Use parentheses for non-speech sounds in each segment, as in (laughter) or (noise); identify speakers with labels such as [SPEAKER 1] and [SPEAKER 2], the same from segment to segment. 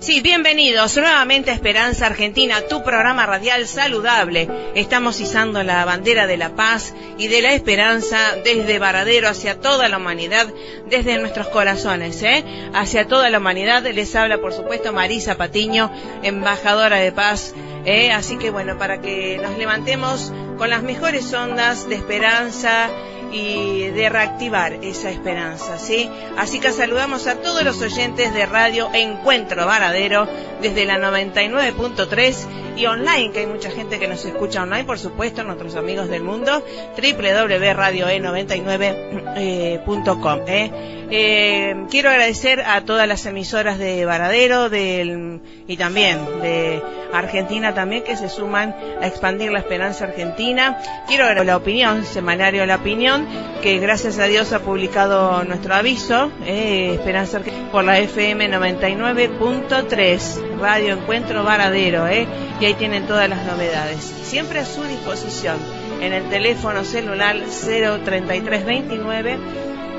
[SPEAKER 1] Sí, bienvenidos nuevamente a Esperanza Argentina, tu programa radial saludable. Estamos izando la bandera de la paz y de la esperanza desde Varadero hacia toda la humanidad, desde nuestros corazones, ¿eh? Hacia toda la humanidad. Les habla, por supuesto, Marisa Patiño, embajadora de paz. ¿eh? Así que bueno, para que nos levantemos con las mejores ondas de esperanza y de reactivar esa esperanza, ¿sí? Así que saludamos a todos los oyentes de Radio Encuentro Varadero desde la 99.3 y online, que hay mucha gente que nos escucha online, por supuesto, nuestros amigos del mundo, www.radioe99.com. ¿eh? Eh, quiero agradecer a todas las emisoras de Varadero del, y también de Argentina también que se suman a expandir la esperanza argentina. Quiero agradecer la opinión, semanario La Opinión, que gracias a Dios ha publicado nuestro aviso, eh, Esperanza por la FM 99.3, Radio Encuentro Varadero, eh, y ahí tienen todas las novedades. Siempre a su disposición en el teléfono celular 03329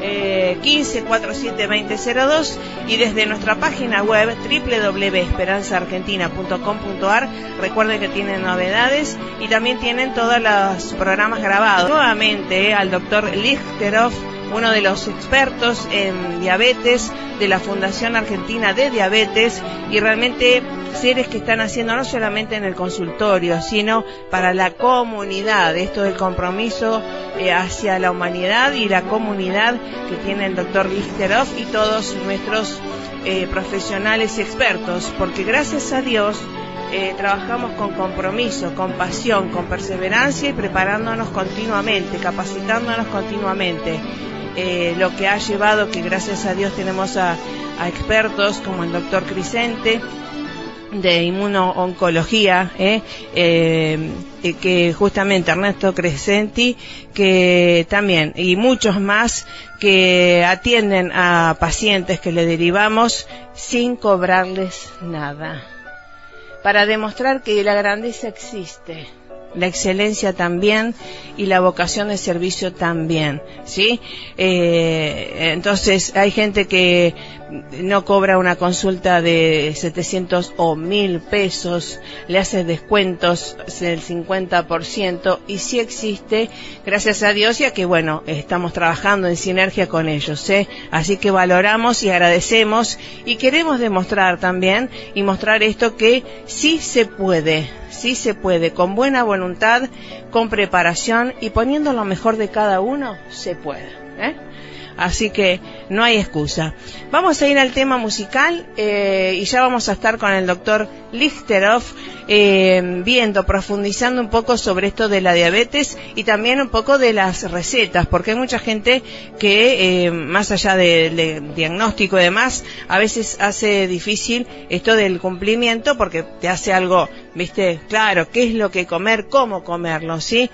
[SPEAKER 1] eh, 15 47 2002 y desde nuestra página web www.esperanzaargentina.com.ar recuerden que tienen novedades y también tienen todos los programas grabados. Nuevamente eh, al doctor Lichteroff uno de los expertos en diabetes de la Fundación Argentina de Diabetes y realmente seres que están haciendo no solamente en el consultorio, sino para la comunidad, esto del compromiso eh, hacia la humanidad y la comunidad que tiene el doctor Listeroff y todos nuestros eh, profesionales expertos, porque gracias a Dios eh, trabajamos con compromiso, con pasión, con perseverancia y preparándonos continuamente, capacitándonos continuamente. Lo que ha llevado que gracias a Dios tenemos a, a expertos como el doctor Crisente, de inmunooncología, ¿eh? Eh, que justamente Ernesto Crescenti, que también, y muchos más que atienden a pacientes que le derivamos sin cobrarles nada, para demostrar que la grandeza existe la excelencia también y la vocación de servicio también, ¿sí? Eh, entonces hay gente que no cobra una consulta de 700 o 1000 pesos, le hace descuentos del 50% y sí existe, gracias a Dios, ya que bueno, estamos trabajando en sinergia con ellos, ¿eh? Así que valoramos y agradecemos y queremos demostrar también y mostrar esto que sí se puede, sí se puede, con buena voluntad, con preparación y poniendo lo mejor de cada uno, se puede. ¿eh? Así que no hay excusa. Vamos a ir al tema musical eh, y ya vamos a estar con el doctor Lichteroff eh, viendo, profundizando un poco sobre esto de la diabetes y también un poco de las recetas, porque hay mucha gente que, eh, más allá del diagnóstico y demás, a veces hace difícil esto del cumplimiento porque te hace algo, viste, claro, qué es lo que comer, cómo comerlo, ¿sí?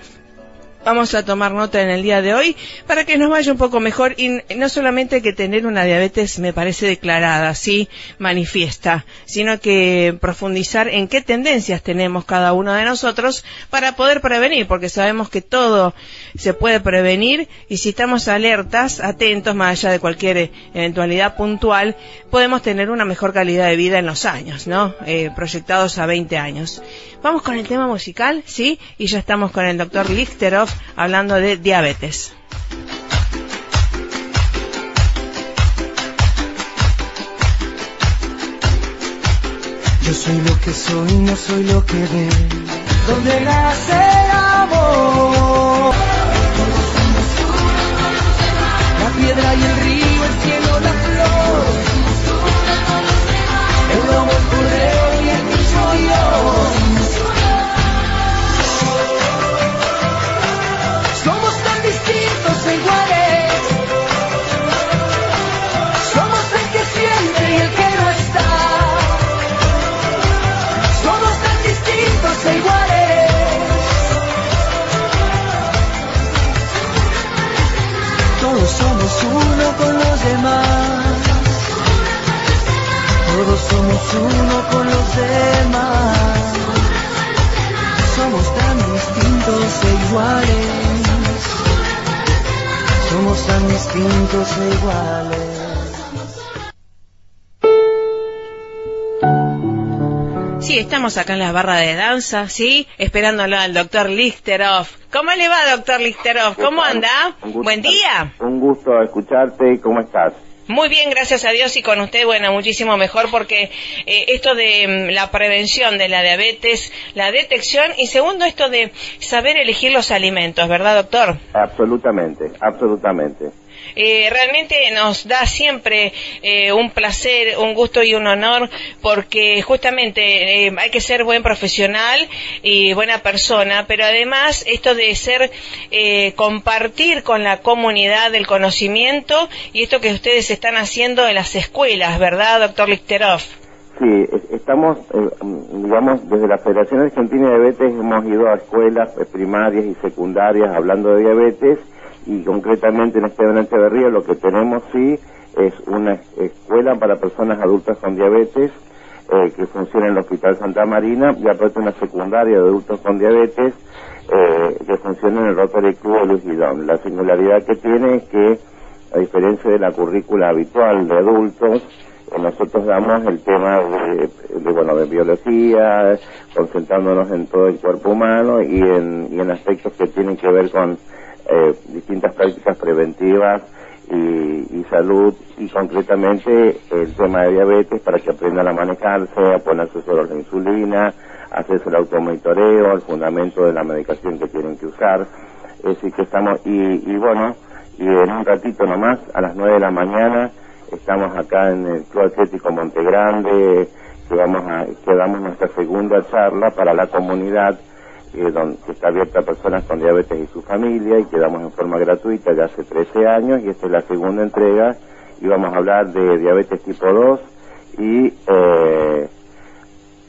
[SPEAKER 1] Vamos a tomar nota en el día de hoy para que nos vaya un poco mejor y no solamente que tener una diabetes me parece declarada, sí, manifiesta, sino que profundizar en qué tendencias tenemos cada uno de nosotros para poder prevenir, porque sabemos que todo se puede prevenir y si estamos alertas, atentos, más allá de cualquier eventualidad puntual, podemos tener una mejor calidad de vida en los años, ¿no? Eh, proyectados a 20 años. Vamos con el tema musical, ¿sí? Y ya estamos con el doctor Lichteroff hablando de diabetes.
[SPEAKER 2] Yo soy lo que soy, no soy lo que ve. Donde nace el amor. La piedra y el río, el cielo, la los demás. Todos somos uno con los demás. Somos tan distintos e iguales. Somos tan distintos e iguales.
[SPEAKER 1] Sí, estamos acá en la barra de danza, ¿sí? Esperándolo al doctor Lichterhoff. ¿Cómo le va, doctor Lichterhoff? ¿Cómo anda? Buen día.
[SPEAKER 3] Un gusto escucharte. ¿Cómo estás?
[SPEAKER 1] Muy bien, gracias a Dios y con usted, bueno, muchísimo mejor porque eh, esto de mm, la prevención de la diabetes, la detección y segundo esto de saber elegir los alimentos, ¿verdad, doctor?
[SPEAKER 3] Absolutamente, absolutamente.
[SPEAKER 1] Eh, realmente nos da siempre eh, un placer, un gusto y un honor porque justamente eh, hay que ser buen profesional y buena persona, pero además esto de ser, compartir con la comunidad el conocimiento y esto que ustedes están haciendo en las escuelas, ¿verdad, doctor Lichterov?
[SPEAKER 3] Sí, estamos, digamos, desde la Federación Argentina de Diabetes hemos ido a escuelas primarias y secundarias hablando de diabetes y concretamente en Esteban Echeverría lo que tenemos sí es una escuela para personas adultas con diabetes eh, que funciona en el Hospital Santa Marina y aparte una secundaria de adultos con diabetes eh, que funciona en el Rotary Club de Luis Guidón. La singularidad que tiene es que, a diferencia de la currícula habitual de adultos, eh, nosotros damos el tema de, bueno de biología, concentrándonos en todo el cuerpo humano y en, y en aspectos que tienen que ver con eh, distintas prácticas preventivas y, salud y concretamente el tema de diabetes para que aprendan a manejarse, a ponerse solo la insulina, hacerse el automonitoreo, el fundamento de la medicación que tienen que usar. Es decir, que estamos, y, y bueno, y en un ratito nomás, a las nueve de la mañana, estamos acá en el Club Atlético Montegrande, que vamos a, que damos nuestra segunda charla para la comunidad eh, donde, que está abierta a personas con diabetes y su familia y que damos en forma gratuita ya hace 13 años y esta es la segunda entrega y vamos a hablar de diabetes tipo 2 y eh,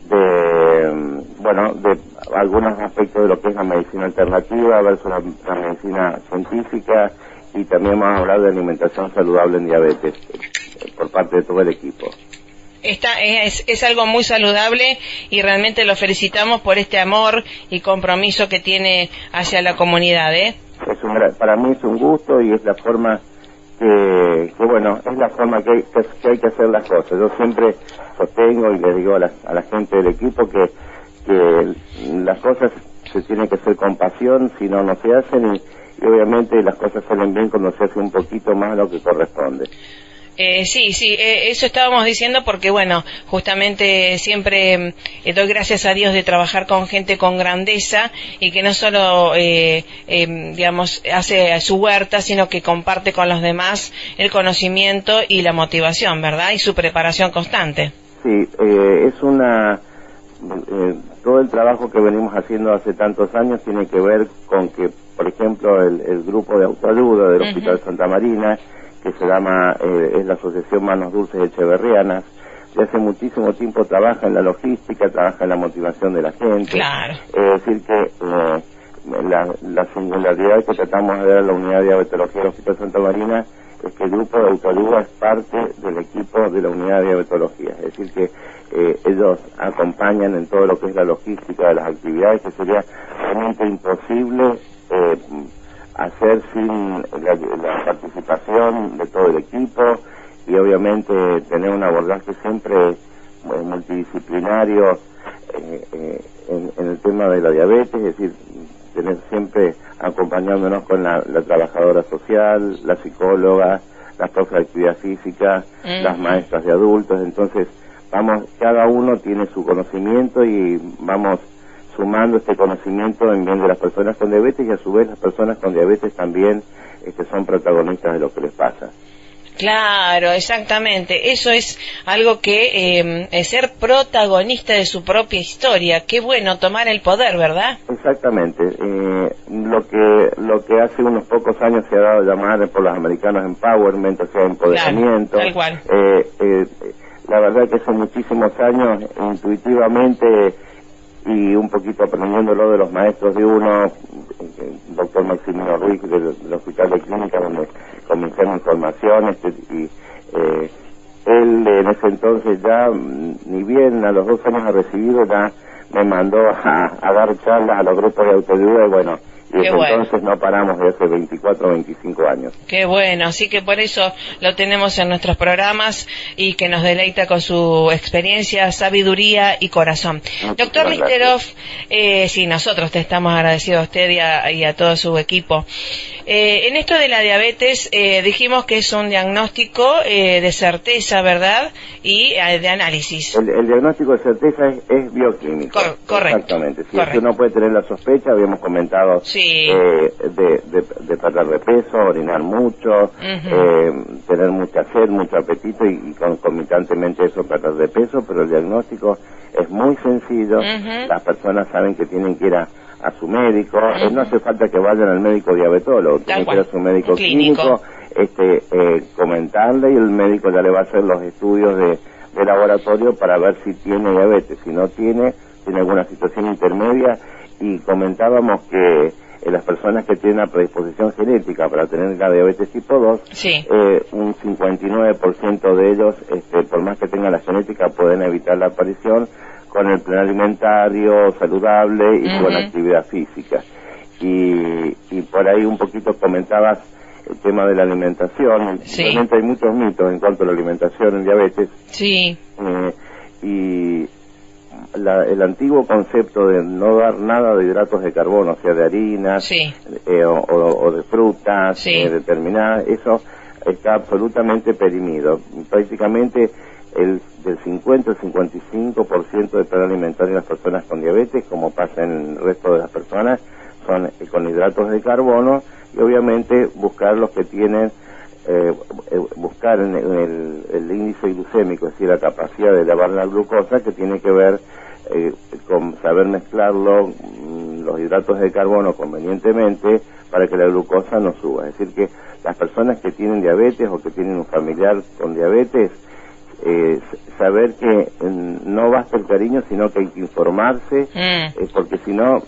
[SPEAKER 3] de, bueno, de algunos aspectos de lo que es la medicina alternativa versus la, la medicina científica y también vamos a hablar de alimentación saludable en diabetes eh, por parte de todo el equipo
[SPEAKER 1] es, es, algo muy saludable y realmente lo felicitamos por este amor y compromiso que tiene hacia la comunidad. ¿eh?
[SPEAKER 3] Es para mí es un gusto y es la forma que, bueno, es la forma que hay que, hay que hacer las cosas. Yo siempre sostengo y le digo a la, a la gente del equipo que, que las cosas se tienen que hacer con pasión, si no, no se hacen y, y obviamente las cosas salen bien cuando se hace un poquito más lo que corresponde.
[SPEAKER 1] Eh, sí, sí, eh, eso estábamos diciendo porque, bueno, justamente siempre eh, doy gracias a Dios de trabajar con gente con grandeza y que no solo, em, digamos, hace su huerta, sino que comparte con los demás el conocimiento y la motivación, ¿verdad? Y su preparación constante.
[SPEAKER 3] Sí, es una... todo el trabajo que venimos haciendo hace tantos años tiene que ver con que, por ejemplo, el, grupo de autoayuda del Hospital Santa Marina, que se llama, eh, es la Asociación Manos Dulces Echeverrianas, de hace muchísimo tiempo trabaja en la logística, trabaja en la motivación de la gente.
[SPEAKER 1] Claro.
[SPEAKER 3] Es decir, que eh, la, la, singularidad que tratamos de dar a la unidad de diabetología del Hospital Santa Marina es que el grupo de autoayuda es parte del equipo de la unidad de diabetología. Es decir, que eh, ellos acompañan en todo lo que es la logística de las actividades, que sería realmente imposible eh, hacer sin la, participación de todo el equipo y obviamente tener un abordaje siempre eh, multidisciplinario eh, eh, en, el tema de la diabetes, es decir, tener siempre acompañándonos con la, trabajadora social, la psicóloga, las profes de actividad física, las maestras de adultos, entonces vamos, cada uno tiene su conocimiento y vamos sumando este conocimiento en bien de las personas con diabetes y a su vez las personas con diabetes también este, son protagonistas de lo que les pasa.
[SPEAKER 1] Claro, exactamente. Eso es algo que eh, es ser protagonista de su propia historia. Qué bueno tomar el poder, ¿verdad?
[SPEAKER 3] Exactamente. Eh, lo que lo que hace unos pocos años se ha dado a llamar por los americanos empowerment, o sea, empoderamiento.
[SPEAKER 1] tal cual.
[SPEAKER 3] Eh, la verdad que hace muchísimos años intuitivamente y un poquito aprendiéndolo de los maestros de uno, el doctor Maximino Ruiz del, Hospital de Clínica, donde comencé mi formación, este, y, eh, él en ese entonces ya, mm, ni bien a los dos años ha recibido, ya me mandó a, a dar charlas a los grupos de autoayuda y bueno,
[SPEAKER 1] Qué
[SPEAKER 3] desde
[SPEAKER 1] bueno.
[SPEAKER 3] entonces no paramos de hace 24 o 25 años.
[SPEAKER 1] Qué bueno, así que por eso lo tenemos en nuestros programas y que nos deleita con su experiencia, sabiduría y corazón.
[SPEAKER 3] Muchísimas
[SPEAKER 1] Doctor. Listerov, eh, sí, nosotros te estamos agradecidos a usted y a, y a todo su equipo. Eh, en esto de la diabetes eh, dijimos que es un diagnóstico eh, de certeza, ¿verdad? Y eh, de análisis.
[SPEAKER 3] El, el diagnóstico de certeza es, es bioquímico.
[SPEAKER 1] Cor- correcto.
[SPEAKER 3] Exactamente. Si
[SPEAKER 1] Correcto.
[SPEAKER 3] uno puede tener la sospecha, habíamos comentado
[SPEAKER 1] Sí.
[SPEAKER 3] eh, de, de, de perder de peso, orinar mucho, eh, tener mucha sed, mucho apetito y, y concomitantemente eso perder de peso, pero el diagnóstico es muy sencillo. Las personas saben que tienen que ir a, a su médico. Eh, no hace falta que vayan al médico diabetólogo, tienen que ir a su médico
[SPEAKER 1] Clínico.
[SPEAKER 3] clínico, este, eh, comentarle y el médico ya le va a hacer los estudios de, de laboratorio para ver si tiene diabetes. Si no tiene, tiene alguna situación intermedia y comentábamos que eh, las personas que tienen una predisposición genética para tener la diabetes tipo 2,
[SPEAKER 1] Sí.
[SPEAKER 3] eh, un 59% de ellos, este, por más que tengan la genética, pueden evitar la aparición con el plan alimentario saludable y con actividad física. Y, y por ahí un poquito comentabas el tema de la alimentación.
[SPEAKER 1] Sí.
[SPEAKER 3] Realmente hay muchos mitos en cuanto a la alimentación en diabetes.
[SPEAKER 1] Sí.
[SPEAKER 3] eh, y la- el antiguo concepto de no dar nada de hidratos de carbono, o sea, de harinas
[SPEAKER 1] Sí.
[SPEAKER 3] eh, o, o- o de frutas
[SPEAKER 1] Sí.
[SPEAKER 3] eh, determinadas, eso está absolutamente perimido. Prácticamente el del 50 al 55% del plan alimentario de las personas con diabetes, como pasa en el resto de las personas, son eh, con hidratos de carbono y obviamente buscar los que tienen eh, eh, buscar en el, en el- el índice glucémico, es decir, la capacidad de elevar la glucosa, que tiene que ver eh, con saber mezclarlo, mm, los hidratos de carbono convenientemente, para que la glucosa no suba. Es decir, que las personas que tienen diabetes o que tienen un familiar con diabetes, eh, saber que mm, no basta el cariño, sino que hay que informarse,
[SPEAKER 1] Mm.
[SPEAKER 3] eh, porque si no,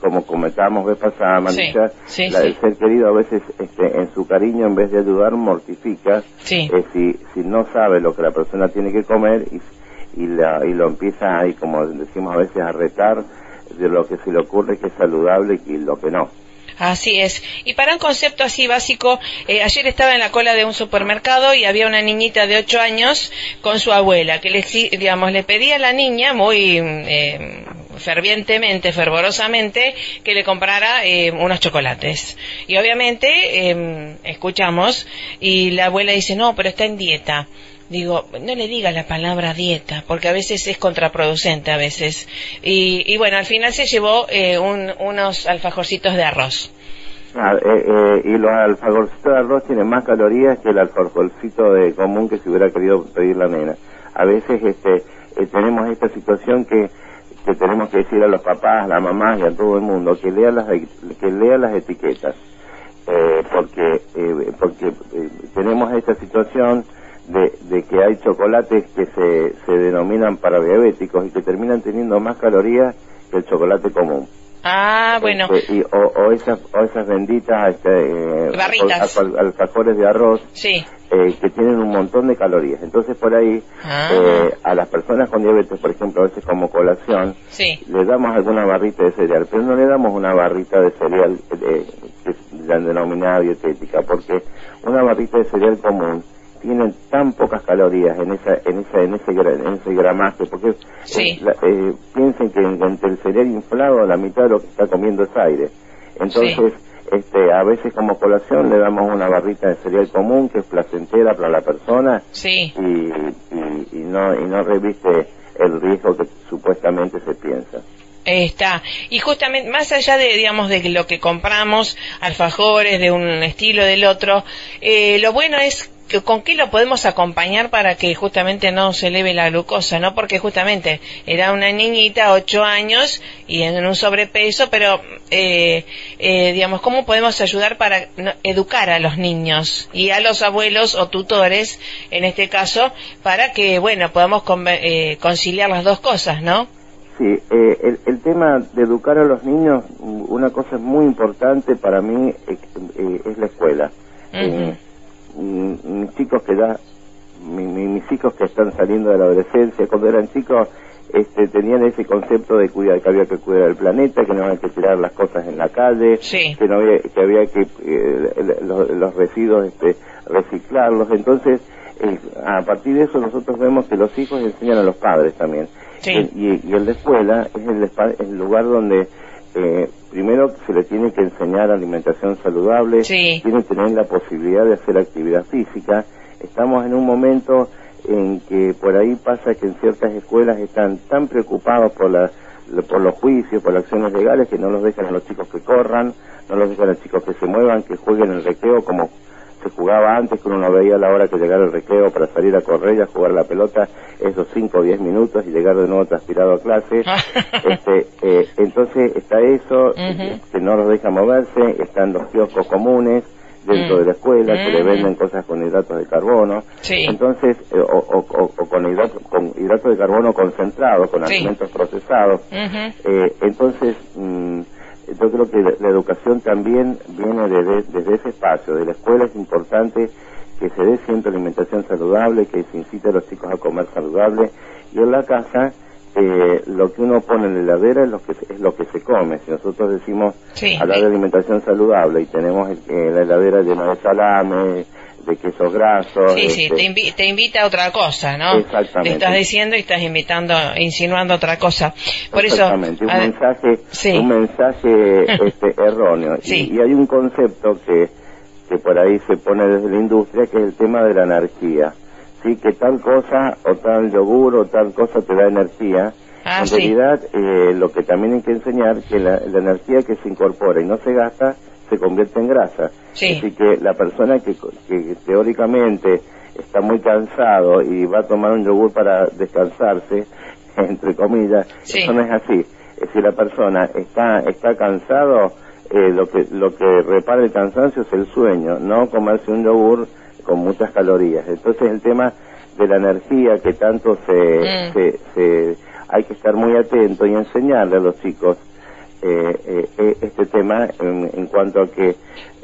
[SPEAKER 3] como comentábamos vez pasada, Marisa,
[SPEAKER 1] sí,
[SPEAKER 3] la-
[SPEAKER 1] sí.
[SPEAKER 3] el ser querido a veces este, en su cariño, en vez de ayudar, mortifica. Eh, si, si no sabe lo que la persona tiene que comer y, y, la- y lo empieza ahí, como decimos a veces, a retar de lo que se le ocurre que es saludable y lo que no.
[SPEAKER 1] Así es. Y para un concepto así básico, eh, ayer estaba en la cola de un supermercado y había una niñita de 8 años con su abuela que le, digamos, le pedía a la niña muy eh, fervientemente, fervorosamente, que le comprara eh, unos chocolates. Y obviamente eh, escuchamos y la abuela dice, no, pero está en dieta. Digo, no le diga la palabra dieta, porque a veces es contraproducente, a veces. Y, y bueno, al final se llevó eh, un- unos alfajorcitos de arroz.
[SPEAKER 3] Ah, eh, eh, y los alfajorcitos de arroz tienen más calorías que el alfajorcito de común que se hubiera querido pedir la nena. A veces este, eh, tenemos esta situación que, que tenemos que decir a los papás, a las mamás y a todo el mundo que lea las, que lea las etiquetas. Porque porque tenemos esta situación de, de que hay chocolates que se, se denominan para diabéticos y que terminan teniendo más calorías que el chocolate común.
[SPEAKER 1] Ah, bueno.
[SPEAKER 3] Este, y, o, o esas, o esas benditas este, eh,
[SPEAKER 1] Barritas.
[SPEAKER 3] alfajores de arroz
[SPEAKER 1] Sí.
[SPEAKER 3] eh, que tienen un montón de calorías. Entonces por ahí
[SPEAKER 1] Ah.
[SPEAKER 3] eh, a las personas con diabetes, por ejemplo, a veces como colación,
[SPEAKER 1] Sí.
[SPEAKER 3] le damos alguna barrita de cereal, pero no le damos una barrita de cereal eh, que es la denominada dietética, porque una barrita de cereal común tiene tan pocas calorías en esa en esa en ese en ese gramaje porque
[SPEAKER 1] Sí.
[SPEAKER 3] eh, la- eh, piensen que entre el cereal inflado la mitad de lo que está comiendo es aire entonces este a veces como colación le damos una barrita de cereal común que es placentera para la persona
[SPEAKER 1] Sí.
[SPEAKER 3] y, y, y no y no reviste el riesgo que supuestamente se piensa
[SPEAKER 1] Está. Y justamente, más allá de, digamos, de lo que compramos, alfajores de un estilo del otro, eh, lo bueno es con qué lo podemos acompañar para que justamente no se eleve la glucosa, ¿no? Porque justamente era una niñita, ocho años, y en un sobrepeso, pero, eh, eh, digamos, ¿cómo podemos ayudar para educar a los niños y a los abuelos o tutores, en este caso, para que, bueno, podamos conve- eh, conciliar las dos cosas, ¿no?
[SPEAKER 3] Sí, eh, el, el tema de educar a los niños, una cosa muy importante para mí eh, eh, es la escuela. Mis chicos que ya mis hijos que están saliendo de la adolescencia, cuando eran chicos, este, tenían ese concepto de cuidar, que había que cuidar el planeta, que no había que tirar las cosas en la calle, que no había que, había que eh, los, residuos este, reciclarlos. Entonces, eh, a partir de eso nosotros vemos que los hijos enseñan a los padres también. Y, y, el de escuela es el, el lugar donde eh, primero se le tiene que enseñar alimentación saludable, tiene que tener la posibilidad de hacer actividad física. Estamos en un momento en que por ahí pasa que en ciertas escuelas están tan preocupados por, la, por los juicios, por las acciones legales, que no los dejan a los chicos que corran, no los dejan a los chicos que se muevan, que jueguen el recreo como se jugaba antes, que uno no veía la hora que llegara el recreo para salir a correr y a jugar la pelota esos 5 o 10 minutos y llegar de nuevo transpirado a clase. (laughs) este, eh, entonces está eso, que no los deja moverse, están los kioscos comunes, dentro mm. de la escuela que le mm. venden cosas con hidratos de carbono entonces eh, o, con hidratos con hidratos de carbono concentrados con alimentos procesados eh, entonces mm, yo creo que la, educación también viene desde, ese espacio de la escuela es importante que se dé siempre alimentación saludable que se incite a los chicos a comer saludable y en la casa eh, lo que uno pone en la heladera es lo que es lo que se come. Si nosotros decimos hablar de alimentación saludable y tenemos eh, la heladera llena de salame, de quesos grasos.
[SPEAKER 1] Sí, sí, este te, invita a otra cosa, ¿no?
[SPEAKER 3] Exactamente.
[SPEAKER 1] Te estás diciendo y estás invitando, insinuando otra cosa. Por
[SPEAKER 3] Exactamente, un mensaje, un mensaje (laughs) este, erróneo. Y, y, hay un concepto que, que por ahí se pone desde la industria que es el tema de la anarquía sí que tal cosa o tal yogur o tal cosa te da energía. Ah, en realidad, eh, lo que también hay que enseñar que la, energía que se incorpora y no se gasta se convierte en grasa. Así que la persona que, que teóricamente está muy cansado y va a tomar un yogur para descansarse, (laughs) entre comillas, eso no es así. Si la persona está está cansado, eh, lo que lo que repara el cansancio es el sueño, no comerse un yogur con muchas calorías. Entonces el tema de la energía que tanto se, mm. se, hay que estar muy atento y enseñarle a los chicos eh, eh, este tema en, cuanto a que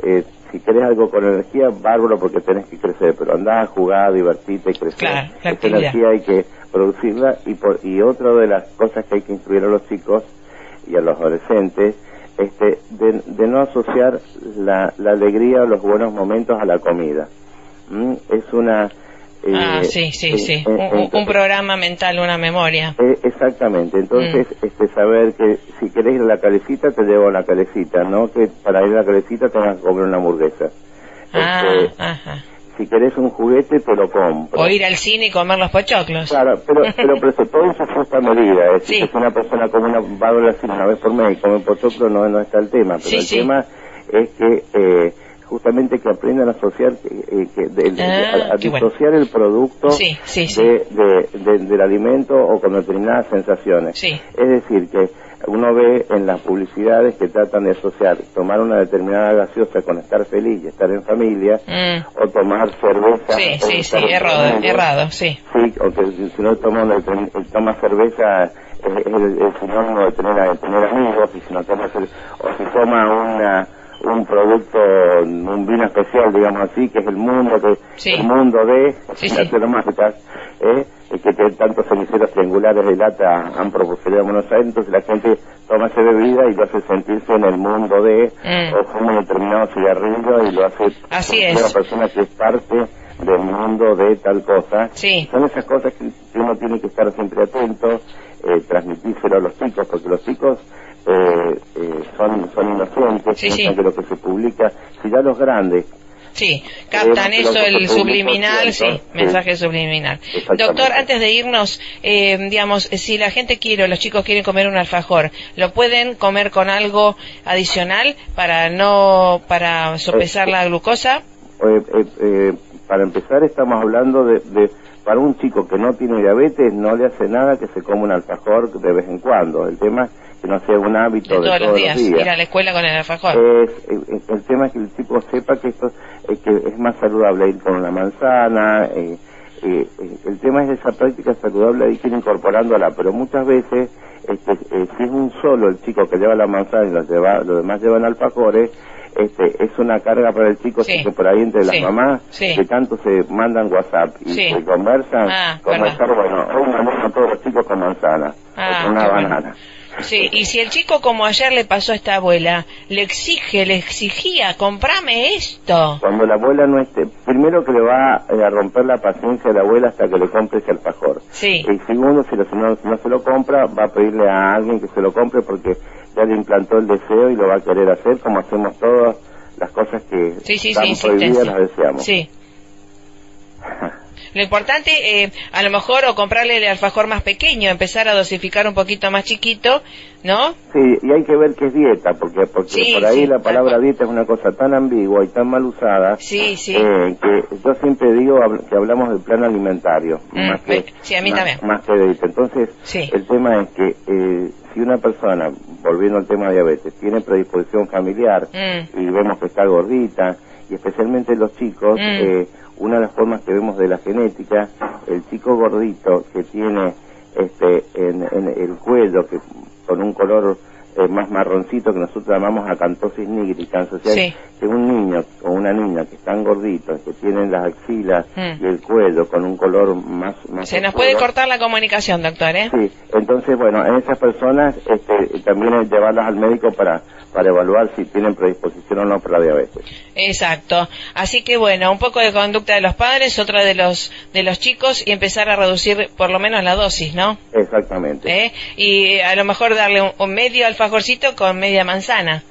[SPEAKER 3] eh, si querés algo con energía, bárbaro porque tenés que crecer, pero andá a jugar, divertirte, crecer.
[SPEAKER 1] Claro,
[SPEAKER 3] Esta energía hay que producirla y, por, y otra de las cosas que hay que instruir a los chicos y a los adolescentes este, de, de no asociar la, la alegría o los buenos momentos a la comida. ¿Mm? es una...
[SPEAKER 1] Eh, ah, sí, sí, sí. Eh, eh, un, programa mental, una memoria.
[SPEAKER 3] exactamente. Entonces, mm. este, saber que si querés ir a la calecita, te llevo a la calecita, ¿no? Que para ir a la calecita tengas que comer una hamburguesa.
[SPEAKER 1] Ah, este, ajá.
[SPEAKER 3] Si querés un juguete, te lo compro.
[SPEAKER 1] O ir al cine y comer los pochoclos.
[SPEAKER 3] Claro, pero, (laughs) pero, pero todo eso es esta medida. Es sí. una persona como una, va a cine una vez por mes y come pochoclo, no, no está el tema. Pero el tema es que... Eh, justamente que aprendan a asociar, eh, que ah, a, disociar el producto de, del alimento o con determinadas sensaciones. Es decir, que uno ve en las publicidades que tratan de asociar tomar una determinada gaseosa con estar feliz y estar en familia, mm. o tomar cerveza.
[SPEAKER 1] Sí, sí, sí, errado, errado, sí.
[SPEAKER 3] Sí, o que si no toma, toma cerveza es, el, sinónimo de tener, de tener amigos, y si no toma, o si toma una un producto, un vino especial, digamos así, que es el mundo, que el mundo de
[SPEAKER 1] sí,
[SPEAKER 3] las ¿eh? que tantos ceniceros triangulares de lata han proporcionado en Buenos Aires, entonces la gente toma esa bebida y lo hace sentirse en el mundo de, mm. o fuma un determinado cigarrillo y lo hace
[SPEAKER 1] así
[SPEAKER 3] una persona que es parte del mundo de tal cosa. Son esas cosas que uno tiene que estar siempre atento, eh, transmitírselo a los chicos, porque los chicos eh, eh, son, son inocentes, sí, de lo que se publica. Si ya los grandes
[SPEAKER 1] Sí, captan eso, el subliminal, sí, mensaje subliminal. Doctor, antes de irnos, eh, digamos, si la gente quiere, los chicos quieren comer un alfajor, ¿lo pueden comer con algo adicional para no, para sopesar la glucosa?
[SPEAKER 3] para empezar, estamos hablando de, de, para un chico que no tiene diabetes, no le hace nada que se coma un alfajor de vez en cuando. El tema que no sea un hábito de,
[SPEAKER 1] todos, los, días, ir a la escuela con el alfajor.
[SPEAKER 3] el, tema es que el chico sepa que esto que es más saludable ir con una manzana. Eh, eh, el tema es esa práctica saludable que ir incorporándola, pero muchas veces este, eh, si es un solo el chico que lleva la manzana y los, demás llevan alfajores, este, es una carga para el chico
[SPEAKER 1] Sí.
[SPEAKER 3] que por ahí entre las
[SPEAKER 1] Sí.
[SPEAKER 3] mamás
[SPEAKER 1] Sí.
[SPEAKER 3] que tanto se mandan WhatsApp y se conversan,
[SPEAKER 1] Ah,
[SPEAKER 3] conversar, bueno, hoy mandamos a todos los chicos con manzana,
[SPEAKER 1] Ah,
[SPEAKER 3] o con una
[SPEAKER 1] bueno. Sí, y si el chico como ayer le pasó a esta abuela, le exige, le exigía, comprame esto.
[SPEAKER 3] Cuando la abuela no esté, primero que le va eh, a romper la paciencia a la abuela hasta que le compre ese alfajor.
[SPEAKER 1] Sí.
[SPEAKER 3] Y segundo, si, lo- si no, si no se lo compra, va a pedirle a alguien que se lo compre porque ya le implantó el deseo y lo va a querer hacer como hacemos todas las cosas que
[SPEAKER 1] Sí, sí,
[SPEAKER 3] están
[SPEAKER 1] sí,
[SPEAKER 3] prohibidas, las deseamos.
[SPEAKER 1] Sí. (laughs) Lo importante, eh, a lo mejor, o comprarle el alfajor más pequeño, empezar a dosificar un poquito más chiquito, ¿no?
[SPEAKER 3] Sí, y hay que ver qué es dieta, porque porque
[SPEAKER 1] Sí,
[SPEAKER 3] por ahí
[SPEAKER 1] sí,
[SPEAKER 3] la palabra dieta es una cosa tan ambigua y tan mal usada
[SPEAKER 1] Sí,
[SPEAKER 3] eh, que yo siempre digo que hablamos del plan alimentario,
[SPEAKER 1] Mm,
[SPEAKER 3] más que
[SPEAKER 1] sí, a mí
[SPEAKER 3] más,
[SPEAKER 1] también.
[SPEAKER 3] más que de dieta. Entonces, el tema es que eh, si una persona, volviendo al tema de diabetes, tiene predisposición familiar
[SPEAKER 1] Mm.
[SPEAKER 3] y vemos que está gordita, y especialmente los chicos,
[SPEAKER 1] Mm.
[SPEAKER 3] eh, una de las formas que vemos de la genética, el chico gordito que tiene este en, en el cuello que con un color eh, más marroncito que nosotros llamamos acantosis nigricans, o sea,
[SPEAKER 1] Sí.
[SPEAKER 3] que un niño o una niña que están gorditos, que tienen las axilas
[SPEAKER 1] Mm.
[SPEAKER 3] y el cuello con un color más... más
[SPEAKER 1] Se nos puede cortar la comunicación, doctor, ¿eh?
[SPEAKER 3] Sí, entonces, bueno, en esas personas este, también es llevarlas al médico para, para evaluar si tienen predisposición o no para la diabetes.
[SPEAKER 1] Exacto. Así que bueno, un poco de conducta de los padres, otra de los de los chicos y empezar a reducir por lo menos la dosis, ¿no?
[SPEAKER 3] Exactamente.
[SPEAKER 1] ¿Eh? Y a lo mejor darle un, un medio alfajorcito con media manzana.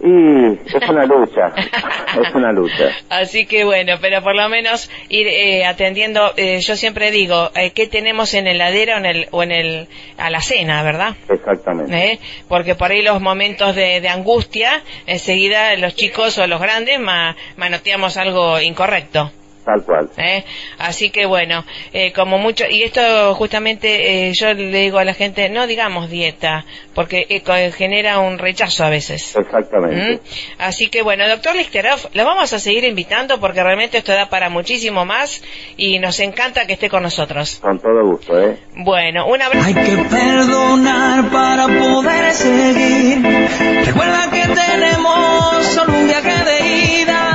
[SPEAKER 3] Y es una lucha, (laughs) es una lucha.
[SPEAKER 1] Así que bueno, pero por lo menos ir eh, atendiendo, eh, yo siempre digo, eh, ¿qué tenemos en el heladero o en el, o en el, a la cena, verdad?
[SPEAKER 3] Exactamente.
[SPEAKER 1] ¿Eh? Porque por ahí los momentos de, de angustia, enseguida los chicos o los grandes ma- manoteamos algo incorrecto.
[SPEAKER 3] Tal cual.
[SPEAKER 1] ¿eh? Así que bueno, eh, como mucho, y esto justamente eh, yo le digo a la gente, no digamos dieta, porque eh, co- genera un rechazo a veces.
[SPEAKER 3] Exactamente.
[SPEAKER 1] ¿Mm? Así que bueno, doctor Listerov, lo vamos a seguir invitando porque realmente esto da para muchísimo más y nos encanta que esté con nosotros.
[SPEAKER 3] Con todo gusto, ¿eh?
[SPEAKER 1] Bueno, un abrazo.
[SPEAKER 2] Hay que perdonar para poder seguir. Recuerda que tenemos solo un viaje de ida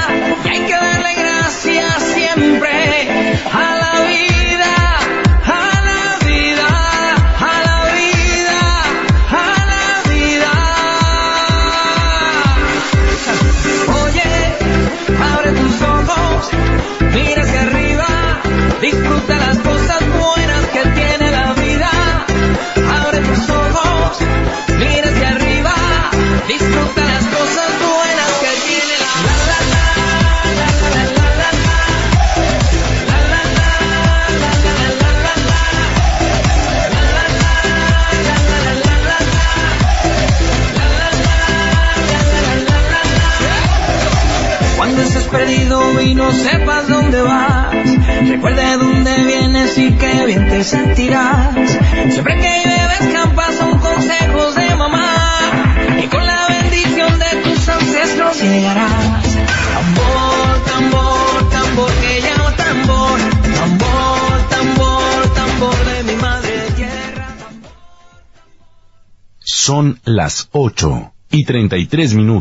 [SPEAKER 4] las 8 y 33 minutos.